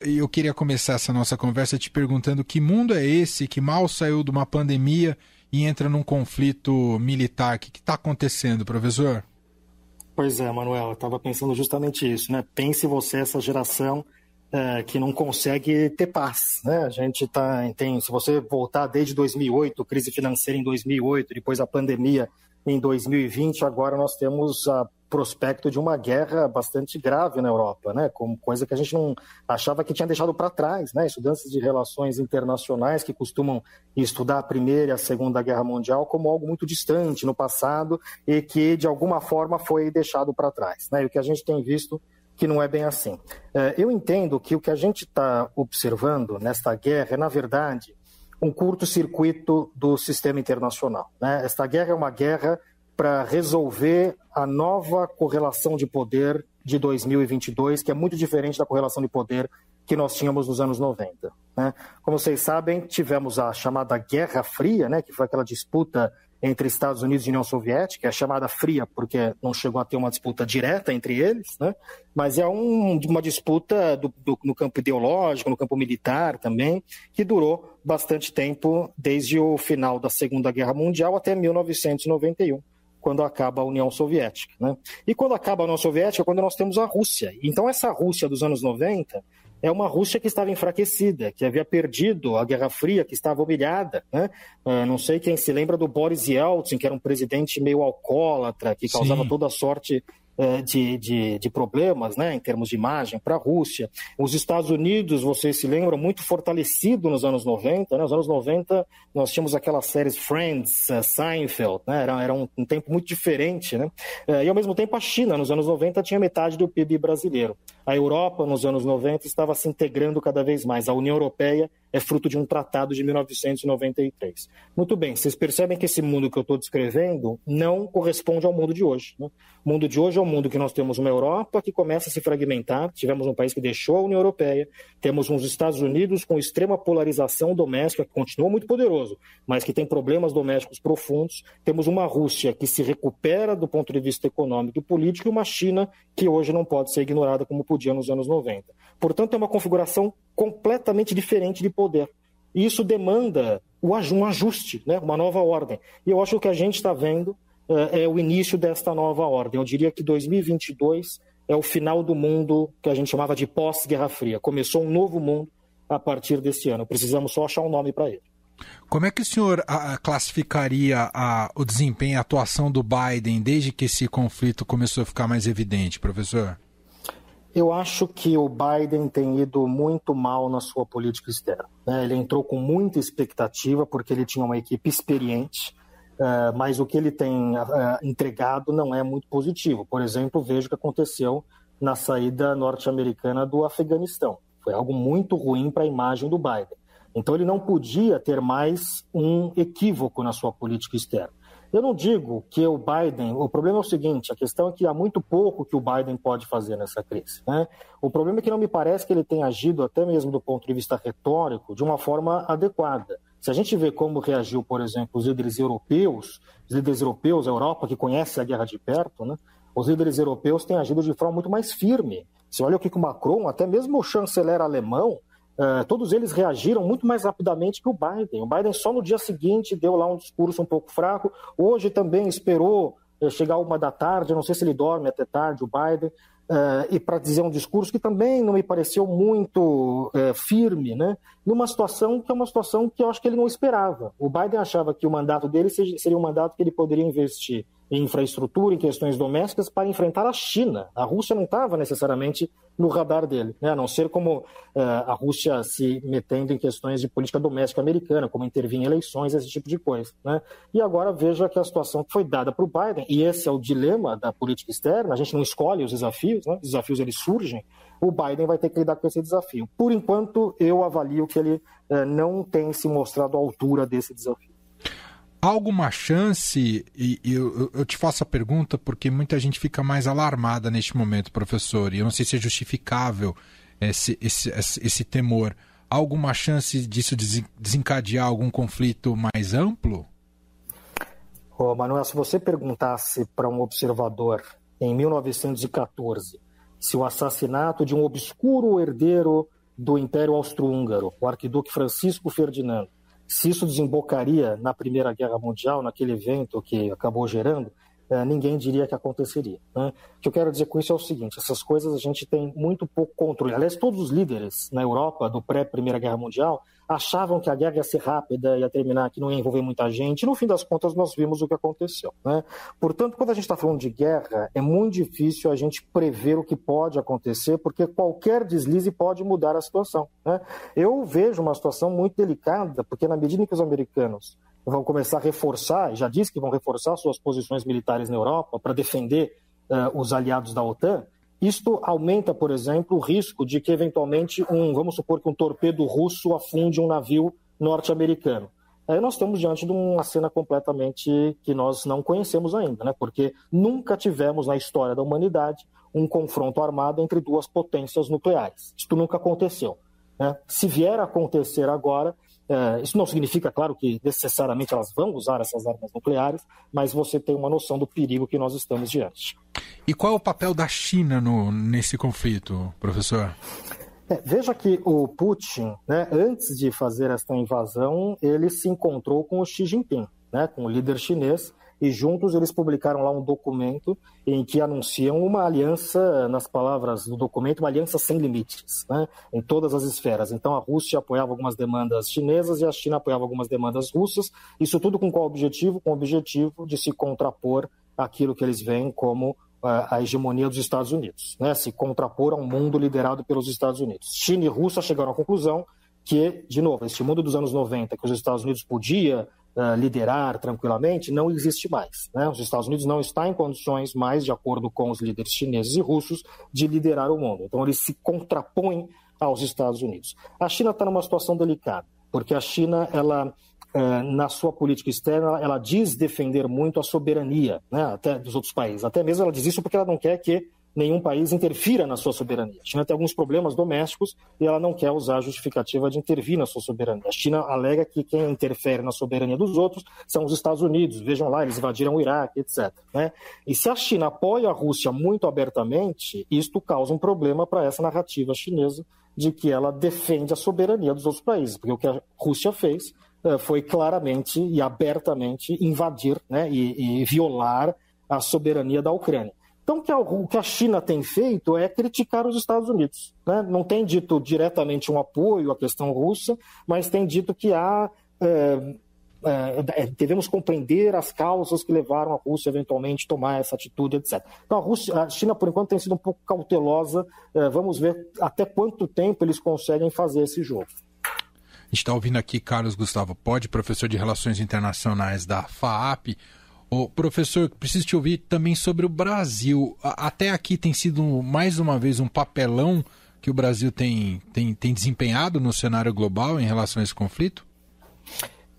Eu queria começar essa nossa conversa te perguntando que mundo é esse que mal saiu de uma pandemia e entra num conflito militar. O que está acontecendo, professor? Pois é, Manuel, eu estava pensando justamente isso, né? Pense você, essa geração é, que não consegue ter paz, né? A gente tá, tem, se você voltar desde 2008, crise financeira em 2008, depois a pandemia em 2020, agora nós temos a prospecto de uma guerra bastante grave na Europa, né? Como coisa que a gente não achava que tinha deixado para trás, né? Estudantes de relações internacionais que costumam estudar a Primeira e a Segunda Guerra Mundial como algo muito distante no passado e que de alguma forma foi deixado para trás, né? E o que a gente tem visto que não é bem assim. É, eu entendo que o que a gente está observando nesta guerra é, na verdade, um curto-circuito do sistema internacional. Né? Esta guerra é uma guerra para resolver a nova correlação de poder de 2022, que é muito diferente da correlação de poder que nós tínhamos nos anos 90. Né? Como vocês sabem, tivemos a chamada Guerra Fria, né, que foi aquela disputa entre Estados Unidos e União Soviética, é chamada fria porque não chegou a ter uma disputa direta entre eles, né? mas é um, uma disputa do, do, no campo ideológico, no campo militar também, que durou bastante tempo, desde o final da Segunda Guerra Mundial até 1991 quando acaba a União Soviética. Né? E quando acaba a União Soviética, é quando nós temos a Rússia. Então, essa Rússia dos anos 90 é uma Rússia que estava enfraquecida, que havia perdido a Guerra Fria, que estava humilhada. Né? Uh, não sei quem se lembra do Boris Yeltsin, que era um presidente meio alcoólatra, que causava Sim. toda sorte de, de, de, problemas né, em termos de imagem para a Rússia. Os Estados Unidos, vocês se lembram, muito fortalecido nos anos 90. Né? Nos anos 90, nós tínhamos aquelas séries Friends, uh, Seinfeld, né? era, era um, um, tempo muito diferente. Né? Uh, e, ao mesmo tempo, a China, nos anos 90, tinha metade do PIB brasileiro. A Europa, nos anos 90, estava se integrando cada vez mais. A União Europeia é fruto de um tratado de 1993. Muito bem, vocês percebem que esse mundo que eu estou descrevendo não corresponde ao mundo de hoje. Né? O mundo de hoje é um mundo que nós temos uma Europa que começa a se fragmentar, tivemos um país que deixou a União Europeia, temos uns Estados Unidos com extrema polarização doméstica, que continua muito poderoso, mas que tem problemas domésticos profundos, temos uma Rússia que se recupera do ponto de vista econômico e político e uma China que hoje não pode ser ignorada como podia nos anos 90. Portanto, é uma configuração completamente diferente de poder. E isso demanda um ajuste, né? uma nova ordem. E eu acho que o que a gente está vendo é, é o início desta nova ordem. Eu diria que 2022 é o final do mundo que a gente chamava de pós-Guerra Fria. Começou um novo mundo a partir desse ano. Precisamos só achar um nome para ele. Como é que o senhor a, classificaria a, o desempenho a atuação do Biden desde que esse conflito começou a ficar mais evidente, professor? Eu acho que o Biden tem ido muito mal na sua política externa. Né? Ele entrou com muita expectativa porque ele tinha uma equipe experiente, uh, mas o que ele tem uh, entregado não é muito positivo. Por exemplo, veja o que aconteceu na saída norte-americana do Afeganistão. Foi algo muito ruim para a imagem do Biden. Então ele não podia ter mais um equívoco na sua política externa. Eu não digo que o Biden. O problema é o seguinte: a questão é que há muito pouco que o Biden pode fazer nessa crise. Né? O problema é que não me parece que ele tenha agido, até mesmo do ponto de vista retórico, de uma forma adequada. Se a gente vê como reagiu, por exemplo, os líderes europeus, os líderes europeus, a Europa, que conhece a guerra de perto, né? os líderes europeus têm agido de forma muito mais firme. Se olha o que o Macron, até mesmo o chanceler alemão, Uh, todos eles reagiram muito mais rapidamente que o Biden. O Biden só no dia seguinte deu lá um discurso um pouco fraco. Hoje também esperou uh, chegar uma da tarde, não sei se ele dorme até tarde, o Biden, uh, e para dizer um discurso que também não me pareceu muito firme, né? numa situação que é uma situação que eu acho que ele não esperava. O Biden achava que o mandato dele seria um mandato que ele poderia investir em infraestrutura, em questões domésticas, para enfrentar a China. A Rússia não estava necessariamente no radar dele, né? a não ser como uh, a Rússia se metendo em questões de política doméstica americana, como intervir em eleições, esse tipo de coisa. Né? E agora veja que a situação que foi dada para o Biden, e esse é o dilema da política externa, a gente não escolhe os desafios, né? os desafios eles surgem, o Biden vai ter que lidar com esse desafio. Por enquanto, eu avalio que ele uh, não tem se mostrado à altura desse desafio alguma chance, e, e eu, eu, te faço a pergunta porque muita gente fica mais alarmada neste momento, professor, e eu não sei se é justificável esse, esse, esse, esse temor. Há alguma chance disso desencadear algum conflito mais amplo? Oh, Manuel, se você perguntasse para um observador em 1914 se o assassinato de um obscuro herdeiro do Império Austro-Húngaro, o arquiduque Francisco Ferdinando, se isso desembocaria na Primeira Guerra Mundial, naquele evento que acabou gerando, ninguém diria que aconteceria. Né? O que eu quero dizer com isso é o seguinte: essas coisas a gente tem muito pouco controle. Aliás, todos os líderes na Europa do pré-Primeira Guerra Mundial achavam que a guerra ia ser rápida, ia terminar, que não ia envolver muita gente. E no fim das contas, nós vimos o que aconteceu. Né? Portanto, quando a gente está falando de guerra, é muito difícil a gente prever o que pode acontecer, porque qualquer deslize pode mudar a situação. Né? Eu vejo uma situação muito delicada, porque na medida em que os americanos vão começar a reforçar, já disse que vão reforçar suas posições militares na Europa para defender uh, os aliados da OTAN, isto aumenta, por exemplo, o risco de que eventualmente um, vamos supor que um torpedo russo afunde um navio norte-americano. Aí nós estamos diante de uma cena completamente que nós não conhecemos ainda, né? porque nunca tivemos na história da humanidade um confronto armado entre duas potências nucleares. Isto nunca aconteceu. Né? Se vier a acontecer agora, isso não significa, claro, que necessariamente elas vão usar essas armas nucleares, mas você tem uma noção do perigo que nós estamos diante. E qual é o papel da China no, nesse conflito, professor? É, veja que o Putin, né, antes de fazer esta invasão, ele se encontrou com o Xi Jinping, né, com o líder chinês, e juntos eles publicaram lá um documento em que anunciam uma aliança, nas palavras do documento, uma aliança sem limites, né, em todas as esferas. Então a Rússia apoiava algumas demandas chinesas e a China apoiava algumas demandas russas, isso tudo com qual objetivo? Com o objetivo de se contrapor àquilo que eles veem como a hegemonia dos Estados Unidos, né, se contrapor a um mundo liderado pelos Estados Unidos. China e Rússia chegaram à conclusão que, de novo, este mundo dos anos 90, que os Estados Unidos podia uh, liderar tranquilamente, não existe mais. Né? Os Estados Unidos não estão em condições mais, de acordo com os líderes chineses e russos, de liderar o mundo. Então, eles se contrapõem aos Estados Unidos. A China está numa situação delicada, porque a China, ela uh, na sua política externa, ela diz defender muito a soberania né, até dos outros países. Até mesmo ela diz isso porque ela não quer que nenhum país interfira na sua soberania. A China tem alguns problemas domésticos e ela não quer usar a justificativa de intervir na sua soberania. A China alega que quem interfere na soberania dos outros são os Estados Unidos. Vejam lá, eles invadiram o Iraque, etc. Né? E se a China apoia a Rússia muito abertamente, isto causa um problema para essa narrativa chinesa de que ela defende a soberania dos outros países, porque o que a Rússia fez eh, foi claramente e abertamente invadir né, e, e violar a soberania da Ucrânia. Então, o que a China tem feito é criticar os Estados Unidos. Né? Não tem dito diretamente um apoio à questão russa, mas tem dito que há. É, é, devemos compreender as causas que levaram a Rússia eventualmente a tomar essa atitude, etc. Então, a, Rússia, a China, por enquanto, tem sido um pouco cautelosa. É, vamos ver até quanto tempo eles conseguem fazer esse jogo. A gente está ouvindo aqui Carlos Gustavo Pode, professor de Relações Internacionais da FAAP. O professor, preciso te ouvir também sobre o Brasil. Até aqui tem sido mais uma vez um papelão que o Brasil tem, tem, tem desempenhado no cenário global em relação a esse conflito?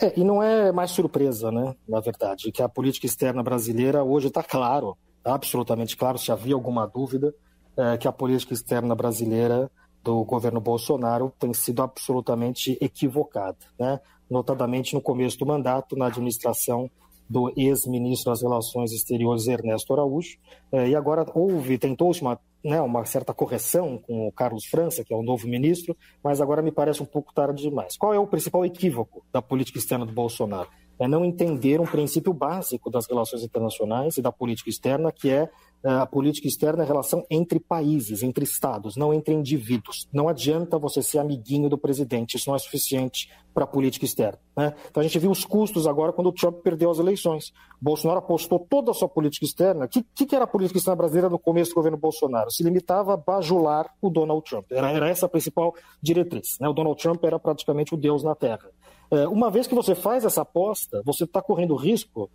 É, e não é mais surpresa, né, na verdade, que a política externa brasileira hoje está claro, tá absolutamente claro, se havia alguma dúvida, é, que a política externa brasileira do governo Bolsonaro tem sido absolutamente equivocada, né? notadamente no começo do mandato, na administração do ex-ministro das Relações Exteriores Ernesto Araújo, eh, e agora houve, tentou-se uma, né, uma certa correção com o Carlos França, que é o novo ministro, mas agora me parece um pouco tarde demais. Qual é o principal equívoco da política externa do Bolsonaro? É não entender um princípio básico das relações internacionais e da política externa, que é é, a política externa é a relação entre países, entre estados, não entre indivíduos. Não adianta você ser amiguinho do presidente, isso não é suficiente para a política externa. Né? Então a gente viu os custos agora quando o Trump perdeu as eleições. Bolsonaro apostou toda a sua política externa. O que, que, era a política externa brasileira no começo do governo Bolsonaro? Se limitava a bajular o Donald Trump. Era, era essa a principal diretriz. Né? O Donald Trump era praticamente o Deus na Terra. É, uma vez que você faz essa aposta, você está correndo risco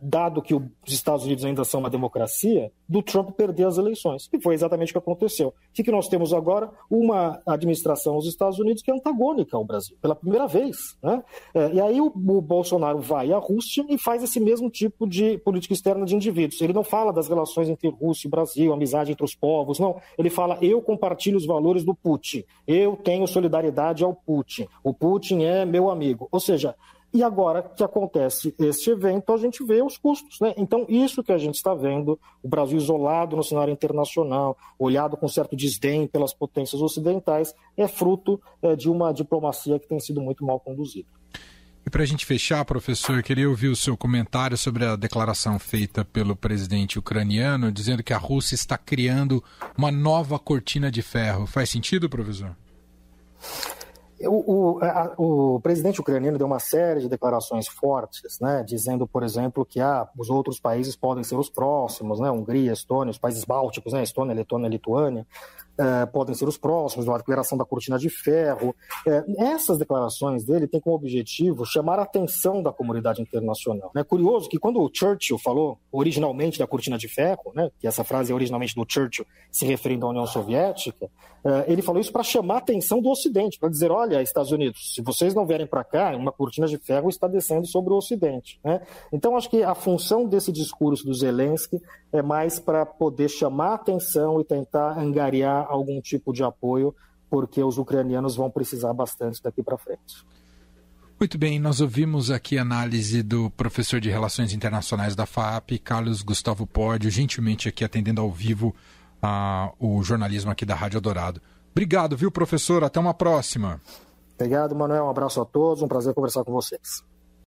dado que os Estados Unidos ainda são uma democracia, do Trump perder as eleições. E foi exatamente o que aconteceu. O que, nós temos agora? Uma administração dos Estados Unidos que é antagônica ao Brasil, pela primeira vez. Né? É, e aí o, Bolsonaro vai à Rússia e faz esse mesmo tipo de política externa de indivíduos. Ele não fala das relações entre Rússia e Brasil, amizade entre os povos, não. Ele fala, eu compartilho os valores do Putin, eu tenho solidariedade ao Putin, o Putin é meu amigo. Ou seja, E agora que acontece este evento, a gente vê os custos. Né? Então, isso que a gente está vendo, o Brasil isolado no cenário internacional, olhado com certo desdém pelas potências ocidentais, é fruto é, de uma diplomacia que tem sido muito mal conduzida. E para a gente fechar, professor, eu queria ouvir o seu comentário sobre a declaração feita pelo presidente ucraniano, dizendo que a Rússia está criando uma nova cortina de ferro. Faz sentido, professor? O, o, a, o, presidente ucraniano deu uma série de declarações fortes, né, dizendo, por exemplo, que ah, os outros países podem ser os próximos, né, Hungria, Estônia, os países bálticos, né, Estônia, Letônia, Lituânia, eh, podem ser os próximos, a declaração da cortina de ferro. Eh, essas declarações dele têm como objetivo chamar a atenção da comunidade internacional. É curioso que quando o Churchill falou originalmente da cortina de ferro, né, que essa frase é originalmente do Churchill se referindo à União Soviética, eh, ele falou isso para chamar a atenção do Ocidente, para dizer, olha, Estados Unidos, se vocês não vierem para cá, uma cortina de ferro está descendo sobre o Ocidente. Né? Então, acho que a função desse discurso do Zelensky é mais para poder chamar a atenção e tentar angariar algum tipo de apoio, porque os ucranianos vão precisar bastante daqui para frente. Muito bem, nós ouvimos aqui a análise do professor de Relações Internacionais da FAP, Carlos Gustavo Pódio, gentilmente aqui atendendo ao vivo uh, o jornalismo aqui da Rádio Dourado. Obrigado, viu, professor? Até uma próxima. Obrigado, Manuel. Um abraço a todos. Um prazer conversar com vocês.